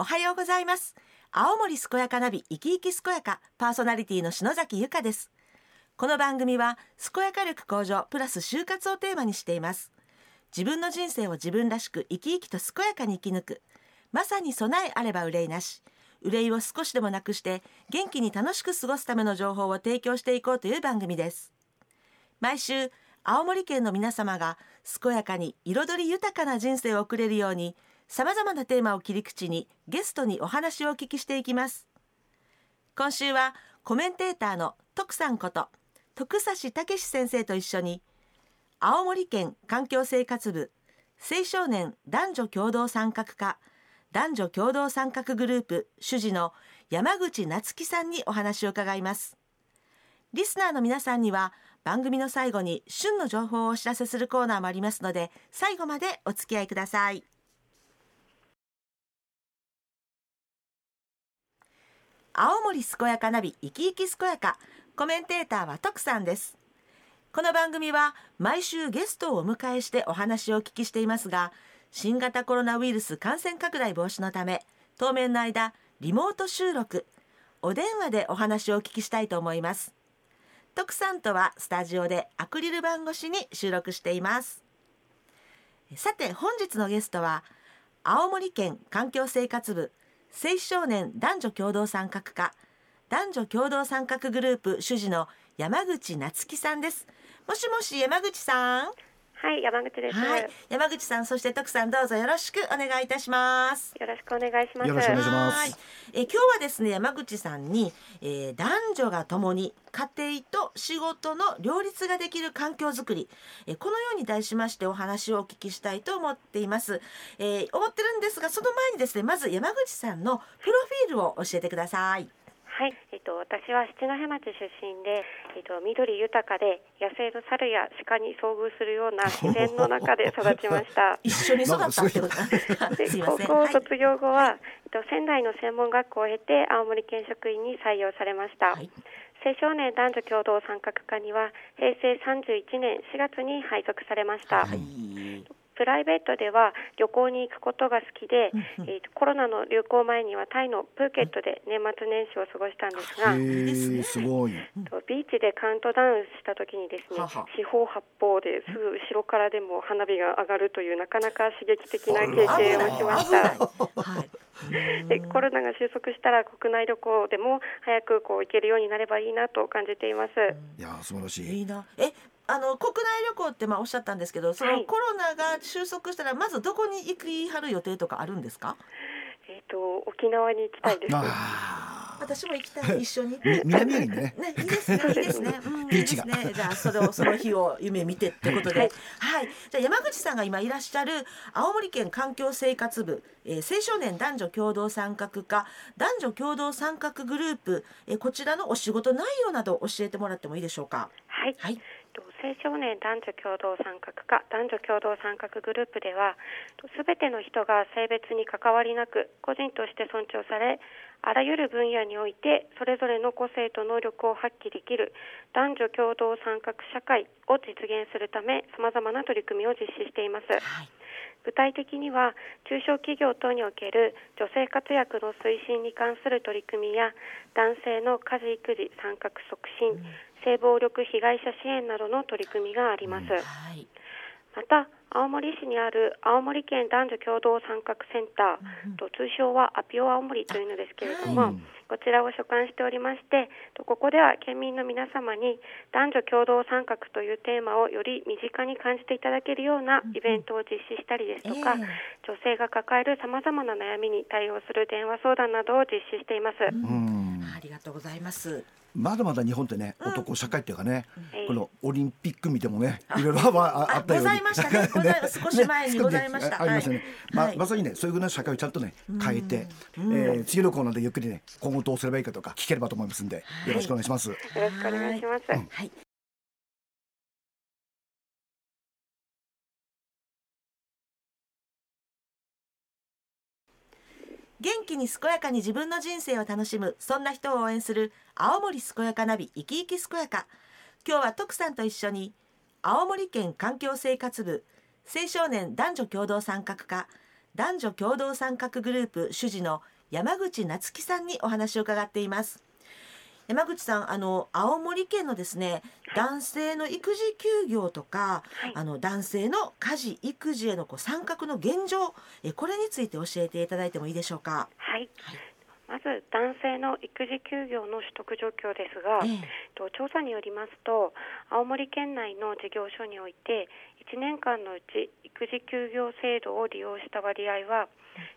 おはようございます。青森健やかナビ生き生き健やかパーソナリティの篠崎由香です。この番組は健やか力向上プラス就活をテーマにしています。自分の人生を自分らしく生き生きと健やかに生き抜く。まさに備えあれば憂いなし。憂いを少しでもなくして元気に楽しく過ごすための情報を提供していこうという番組です。毎週青森県の皆様が健やかに彩り豊かな人生を送れるようにさまざまなテーマを切り口にゲストにお話をお聞きしていきます。今週はコメンテーターの徳さんこと徳指武先生と一緒に青森県環境生活部青少年男女共同参画課男女共同参画グループ主事の山口夏樹さんにお話を伺います。リスナーの皆さんには番組の最後に旬の情報をお知らせするコーナーもありますので最後までお付き合いください。青森健やかナビ生き生き健やか。コメンテーターは徳さんです。この番組は毎週ゲストをお迎えしてお話をお聞きしていますが新型コロナウイルス感染拡大防止のため当面の間リモート収録。お電話でお話をお聞きしたいと思います。徳さんとはスタジオでアクリル板越しに収録しています。さて本日のゲストは青森県環境生活部青少年男女共同参画課。男女共同参画グループ主事の山口夏樹さんです。もしもし山口さん。はい、山口です。はい、山口さん、そして徳さん、どうぞよろしくお願いいたします。よろしくお願いします。よろしくお願いしますはいえー今日はですね、山口さんに、えー男女がともに家庭と仕事の両立ができる環境づくり、えーこのように題しましてお話をお聞きしたいと思っています。えー思ってるんですが、その前にですね、まず山口さんのプロフィールを教えてください。はい、えっと私は七戸町出身で、えっと緑豊かで野生の猿や鹿に遭遇するような 自然の中で育ちました。一緒に育ったってこと。高校はい卒業後は、えっと仙台の専門学校を経て青森県職員に採用されました。はい青少年男女共同参画課には平成31年4月に配属されました。はいプライベートでは旅行に行くことが好きで、えーとコロナの流行前にはタイのプーケットで年末年始を過ごしたんですが、すねえすごい。とビーチでカウントダウンした時にですね四方八方ですぐ後ろからでも花火が上がるというなかなか刺激的な経験をしました。はい。でコロナが収束したら国内旅行でも早くこう行けるようになればいいなと感じています。いや素晴らしい。いいな。え、あの国内旅行ってまあおっしゃったんですけど、そのはいコロナが収束したらまずどこに行きはる予定とかあるんですか？えっ、と沖縄に行きたいです。あ私も行きたい一緒に。み 南にねね、いいですね、いいですね。うん、ビーチがいいですね。じゃあ、それを、その日を夢見てってことで。ははいい。じゃあ、山口さんが今いらっしゃる青森県環境生活部、えー青少年男女共同参画課、男女共同参画グループ、えーこちらのお仕事内容など教えてもらってもいいでしょうか？はい。はい。と青少年男女共同参画課男女共同参画グループではすべての人が性別に関わりなく個人として尊重されあらゆる分野においてそれぞれの個性と能力を発揮できる男女共同参画社会を実現するためさまざまな取り組みを実施しています。はい。具体的には中小企業等における女性活躍の推進に関する取り組みや男性の家事育児参画促進、性暴力被害者支援などの取り組みがあります、はい。また青森市にある青森県男女共同参画センター、と通称はアピオ青森というのですけれども、はいこちらを所管しておりましてとここでは県民の皆様に男女共同参画というテーマをより身近に感じていただけるようなイベントを実施したりですとか、ええ女性が抱えるさまざまな悩みに対応する電話相談などを実施しています。うん。ありがとうございます。まだまだ日本ってね男社会っていうかねええこのオリンピック見てもねいろいろあああったように。ございましたね。少し前にございました。ねあありましたね。はい。まはい。まさにねそういうふうな社会をちゃんとね変えてえー次のコーナーでゆっくりね今後どうすればいいかとか聞ければと思いますんでよろしくお願いします。よろしくお願いします。はい。元気に健やかに自分の人生を楽しむそんな人を応援する青森健やかナビ生き生き健やか。今日は徳さんと一緒に青森県環境生活部青少年男女共同参画課男女共同参画グループ主事の山口夏樹さんにお話を伺っています。山口さんあの青森県のですね、男性の育児休業とか、はいあの男性の家事育児へのこう参画の現状えこれについて教えていただいてもいいでしょうか？はい。まず男性の育児休業の取得状況ですが、ええと調査によりますと青森県内の事業所において1年間のうち育児休業制度を利用した割合は、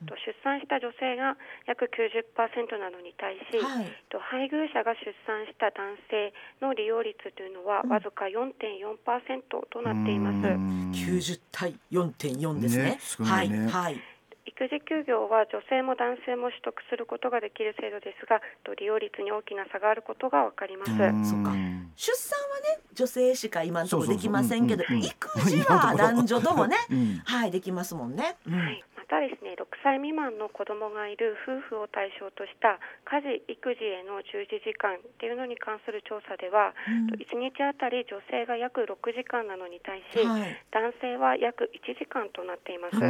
と出産した女性が約90%なのに対し、はいと配偶者が出産した男性の利用率というのはわずか4.4%となっています。うん90対4.4ですね。ね少ないねはいはい。育児休業は女性も男性も取得することができる制度ですがと利用率に大きな差があることが分かります。出産はね女性しか今のところできませんけど育児は男女ともねうん。はいできますもんね。うん。はい、またですね6歳未満の子供がいる夫婦を対象とした家事育児への従事時間っていうのに関する調査では、うん。1日あたり女性が約6時間なのに対し、はい。男性は約1時間となっています。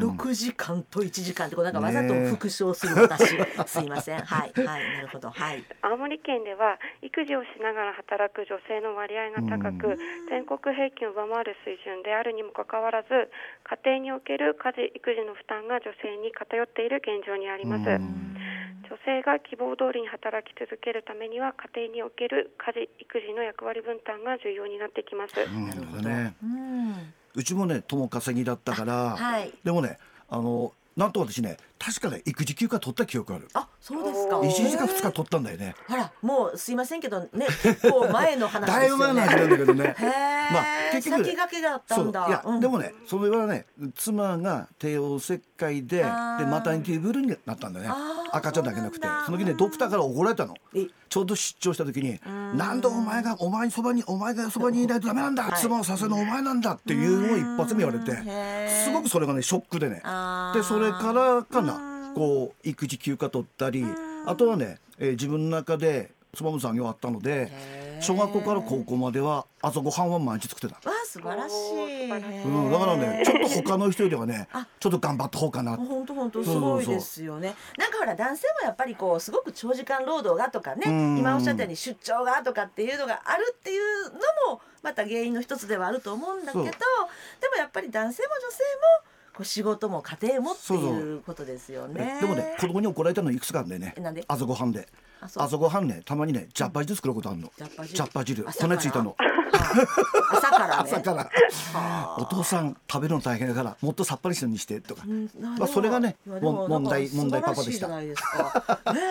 うん。6時間と1時間ってこうなんかわざと復唱する私、すいません。はいはいなるほど。はい。青森県では育児をしながら働く女性の割合が高く、全国平均を上回る水準であるにもかかわらず家庭における家事育児の負担が女性に偏っている現状にあります。女性が希望通りに働き続けるためには家庭における家事育児の役割分担が重要になってきます。うんなるほどねうんうちもね共稼ぎだったから、はい。でもねあのなんと私ね確かね育児休暇取った記憶ある。あそうですか。おー1日か2日取ったんだよね。ほらもうすいませんけどね結構前の話だいぶ前の話なんだけどね。まあ結局先駆けだったんだ。いや、うん。でもねそれはね妻が帝王切開ででマタニティブルーになったんだね。あー赤ちゃんだけなくてその時ねドクターから怒られたの。え？ちょうど出張した時にんなんでお前がお前にそばにお前がそばにいないとダメなんだ、はい。妻をさせるのお前なんだっていうのを一発目言われてすごくそれがねショックでね。でそれからかうなん。こう育児休暇取ったりあとはね、えー自分の中で妻の産業あったので小学校から高校までは朝ごはんは毎日作ってた。素晴らしい、素晴らしい。うん、だからねちょっと他の人よりはね あ。ちょっと頑張った方かな。本当本当すそうそう。そうごいですよね。なんかほら男性もやっぱりこうすごく長時間労働がとかね、うん。今おっしゃったように出張がとかっていうのがあるっていうのもまた原因の一つではあると思うんだけど、そう。でもやっぱり男性も女性もこう仕事も家庭もってそうそういうことですよね。でもね子供に怒られたのいくつかあるんだよね。えなんで？朝ごはんであそう。朝ごはんねたまにねジャッパ汁作ることあるの。ジャッパ汁ジャッパ汁。朝から。骨ついたの。朝からね。朝から。はあ。お父さん食べるの大変だからもっとさっぱりしたのにしてとか。まあそれがね問題問題パパでした。ね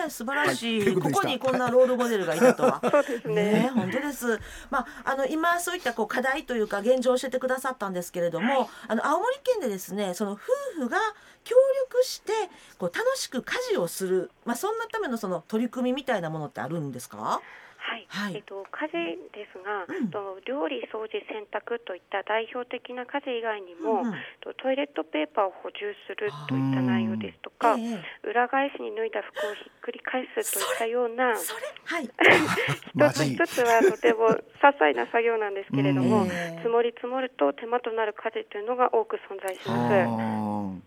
え素晴らしい,、こここにこんなロールモデルがいたとは。ね。本当です。まああの今そういったこう課題というか現状を教えてくださったんですけれども、あの青森県でですねその夫婦が協力してこう楽しく家事をする、まあそんなためのその取り組みみたいなものってあるんですか？はい、はいえっと家事ですが、うんと料理掃除洗濯といった代表的な家事以外にも、うんうんとトイレットペーパーを補充するといった内容ですとか、ええ裏返しに脱いだ服をひっくり返すといったようなはい。一 つ一つはとても些細な作業なんですけれども、うんええ積もり積もると手間となる家事というのが多く存在しあます。ー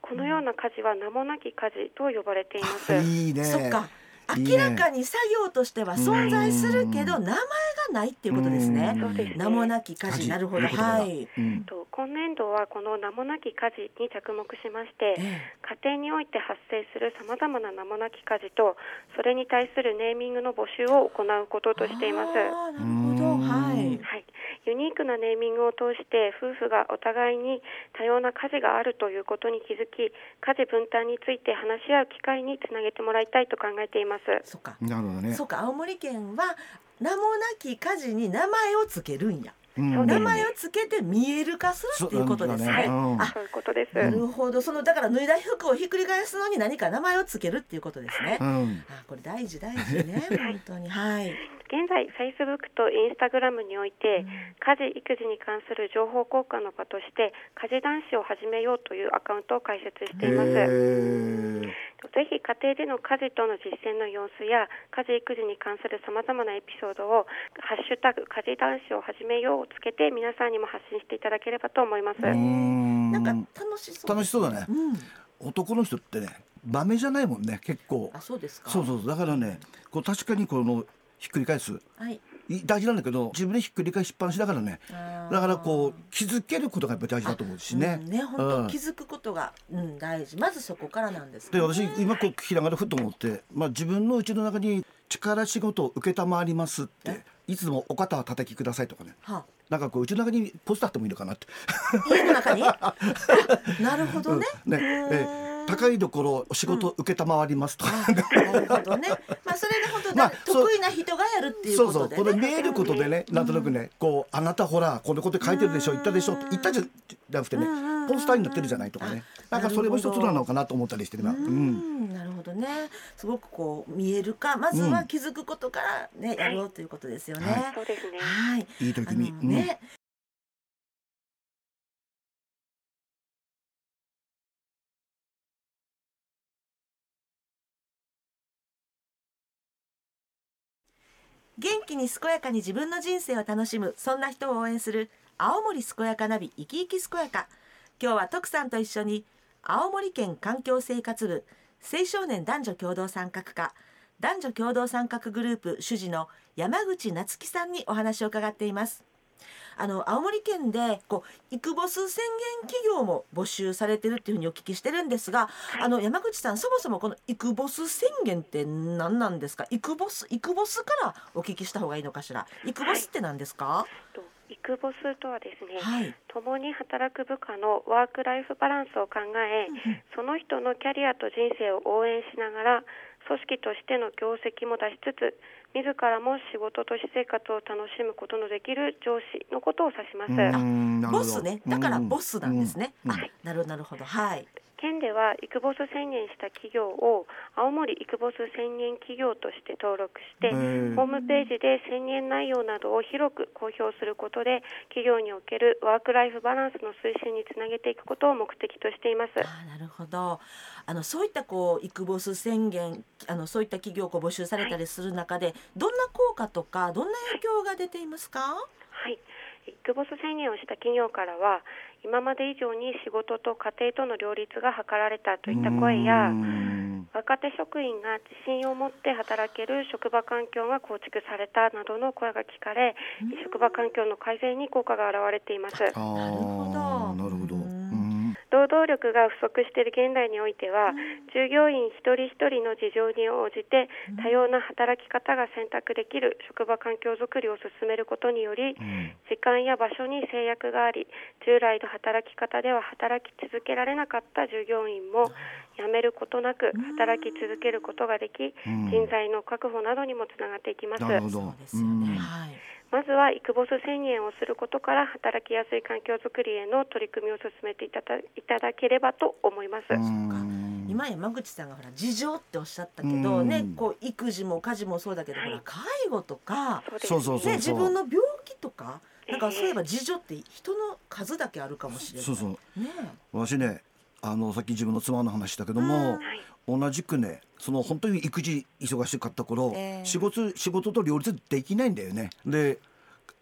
このような家事は名もなき家事と呼ばれています。いいねそっか。明らかに作業としては存在するけど名前がないっていうことですね。名もなき家事。なるほど。はい。うん。と今年度はこの名もなき家事に着目しまして、え家庭において発生するさまざまな名もなき家事とそれに対するネーミングの募集を行うこととしています。なるほど。うん。はい。はい、ユニークなネーミングを通して夫婦がお互いに多様な家事があるということに気づき家事分担について話し合う機会につなげてもらいたいと考えています。そっか。なるほどねそうか青森県は名もなき家事に名前をつけるんや。うん名前をつけて見える化するっていうことですね。ねうんあそういうことです。なるほどそのだから脱いだ服をひっくり返すのに何か名前をつけるっていうことですね。うんあこれ大事大事ね本当にはい。現在 Facebook と Instagram において家事育児に関する情報交換の場として家事男子を始めようというアカウントを開設しています。ぜひ家庭での家事との実践の様子や家事育児に関するさまざまなエピソードを「ハッシュタグ家事男子を始めよう」をつけて皆さんにも発信していただければと思います。うん。なんか楽しそう。楽しそうだね。うん、男の人ってね場面じゃないもんね結構。あそうですか。そうそう。だからねこう確かにこのひっくり返す。はい。い大事なんだけど自分でひっくり返しっぱなしだからね。だからこう気づけることがやっぱり大事だと思うしね。うんね本うん。当気づくことが、うん、大事。まずそこからなんですでね。私今こう聞きながらふと思って、まあ、自分のうちの中に力仕事を承りますっていつもお肩は叩きくださいとかね。はなんかこううちの中にポスターあってもいいのかなって。あ、家の中に？あなるほどね、ねえ高いところお仕事承りますとなるほどね。まあそれが本当ま得意な人がやるっていうそうことで、ね、そうこれ見えることでねなんとなくねこうあなたほらこのこと書いてるでしょ言ったでしょって言ったじゃなくてねポスターになってるじゃないとかね。なんかそれも一つなのかなと思ったりして今。ううん。ん。なるほどね。すごくこう見えるかまずは気づくことからね、やろうということですよね。はい。そうですね。はい。いい取りね、元気に健やかに自分の人生を楽しむそんな人を応援する青森健やかナビ生き生き健やか。今日は徳さんと一緒に青森県環境生活部青少年男女共同参画課男女共同参画グループ主事の山口夏樹さんにお話を伺っています。あの青森県でこうイクボス宣言企業も募集されてるっていうふうにお聞きしてるんですが、あの山口さんそもそもこのイクボス宣言って何なんですか？イクボスイクボスからお聞きした方がいいのかしら？イクボスって何ですか？とイクボスとはですね、はい、共に働く部下のワークライフバランスを考え、その人のキャリアと人生を応援しながら組織としての業績も出しつつ自らも仕事と私生活を楽しむことのできる上司のことを指します。うん。なるほど。ボスね。だからボスなんですね、うん。あなるほどなるほど。はい県ではイクボス宣言した企業を青森イクボス宣言企業として登録して、ホームページで宣言内容などを広く公表することで企業におけるワークライフバランスの推進につなげていくことを目的としています。あーなるほど。あのそういったこうイクボス宣言あのそういった企業を募集されたりする中で、どんな効果とかどんな影響が出ていますか？はい、イクボス宣言をした企業からは今まで以上に仕事と家庭との両立が図られたといった声やうん。若手職員が自信を持って働ける職場環境が構築されたなどの声が聞かれ職場環境の改善に効果が現れています。なるほど。労働力が不足している現代においては従業員一人一人の事情に応じて多様な働き方が選択できる職場環境づくりを進めることによりうん。時間や場所に制約があり従来の働き方では働き続けられなかった従業員も辞めることなく働き続けることができうん。人材の確保などにもつながっていきますまずはイクボス宣言をすることから働きやすい環境づくりへの取り組みを進めていただいただければと思います。うん。今山口さんがほら事情っておっしゃったけど、うん。ねこう育児も家事もそうだけど、はい。ほら介護とか、そうそう自分の病気とかなんかそういえば事情って人の数だけあるかもしれない。そうそう。ね私ねあのさっき自分の妻の話だけども、はい。同じくねその本当に育児忙しかった頃、ええ。仕事仕事と両立できないんだよね。で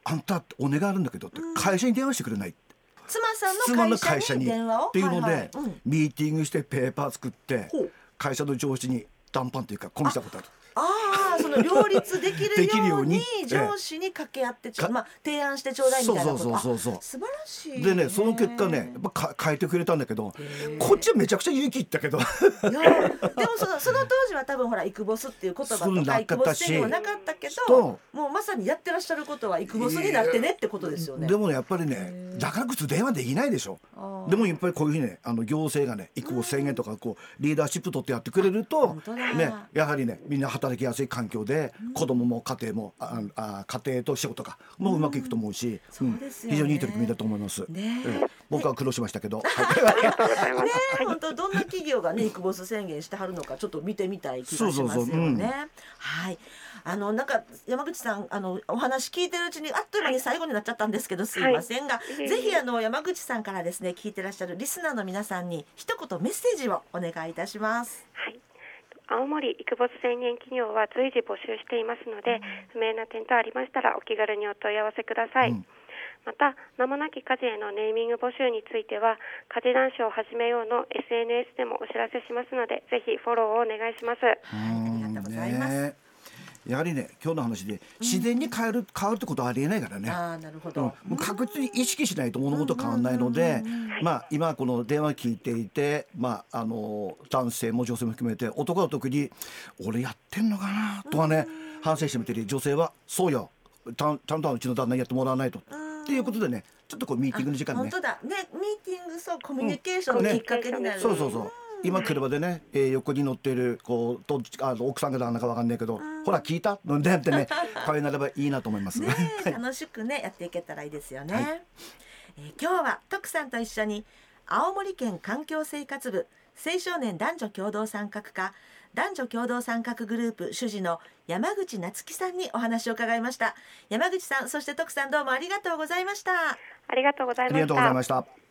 あんたお願いあるんだけどって、うん。会社に電話してくれない。妻さ妻のんの会会社に電話を？っていうので、はいはい。うん。ミーティングしてペーパー作って会社の上司に談判というかこんしたことあるその両立できるように上司に掛け合ってちょかまあ提案してちょうだいみたいなこと。そうそうそうそうあ素晴らしいでねその結果ねやっぱか変えてくれたんだけどこっちはめちゃくちゃ勇気いったけど。いやでもその その当時は多分ほらイクボスっていう言葉とかイクボス宣言はなかったけと。どもうまさにやってらっしゃることはイクボスになってねってことですよね。でもねやっぱりねだから普通電話できないでしょ。でもやっぱりこういうふうにねあの行政がね育児宣言とかこうリーダーシップ取ってやってくれるとねやはりねみんな働きやすい環境で子供も家庭もああ家庭と仕事がもううまくいくと思うし、そうですよね非常にいい取り組みだと思います。ねええ僕は苦労しましたけど、はいありがとうございます。ね 本当どんな企業がねイクボス宣言してはるのかちょっと見てみたい気がしますよね。そうそうそううんはい。あのなんか山口さんあのお話聞いてるうちにあっという間に最後になっちゃったんですけどすいませんが、いえいえぜひあの山口さんからですね聞いてらっしゃるリスナーの皆さんに一言メッセージをお願いいたします。はい。青森育没宣言企業は随時募集していますので、不明な点等ありましたらお気軽にお問い合わせください。うんまた名もなき家事へのネーミング募集については家事男子を始めようの SNS でもお知らせしますのでぜひフォローをお願いします。はいありがとうございますねやはりね今日の話で自然に変える、変わるってことはありえないからね。ああなるほうん。ど、もう確実に意識しないと物事変わらないので、まあ今この電話聞いていて、まああの男性も女性も含めて男は特に俺やってんのかなとかね、反省してみてる女性はそうよ、ちゃんとうちの旦那にやってもらわないと、っていうことでね、ちょっとこうミーティングの時間にね本当、だ。ねミーティングそうコミュニケーションのきっかけになる、そうそうそう。今車でね、えー横に乗っているこうどっちあの奥さんが旦那かわかんないけど、ほら聞いた？のでってね会話になればいいなと思います。楽しくねやっていけたらいいですよね、はい。えー今日は徳さんと一緒に青森県環境生活部青少年男女共同参画課男女共同参画グループ主事の山口夏樹さんにお話を伺いました。山口さんそして徳さんどうもありがとうございました。ありがとうございました。ありがとうございました。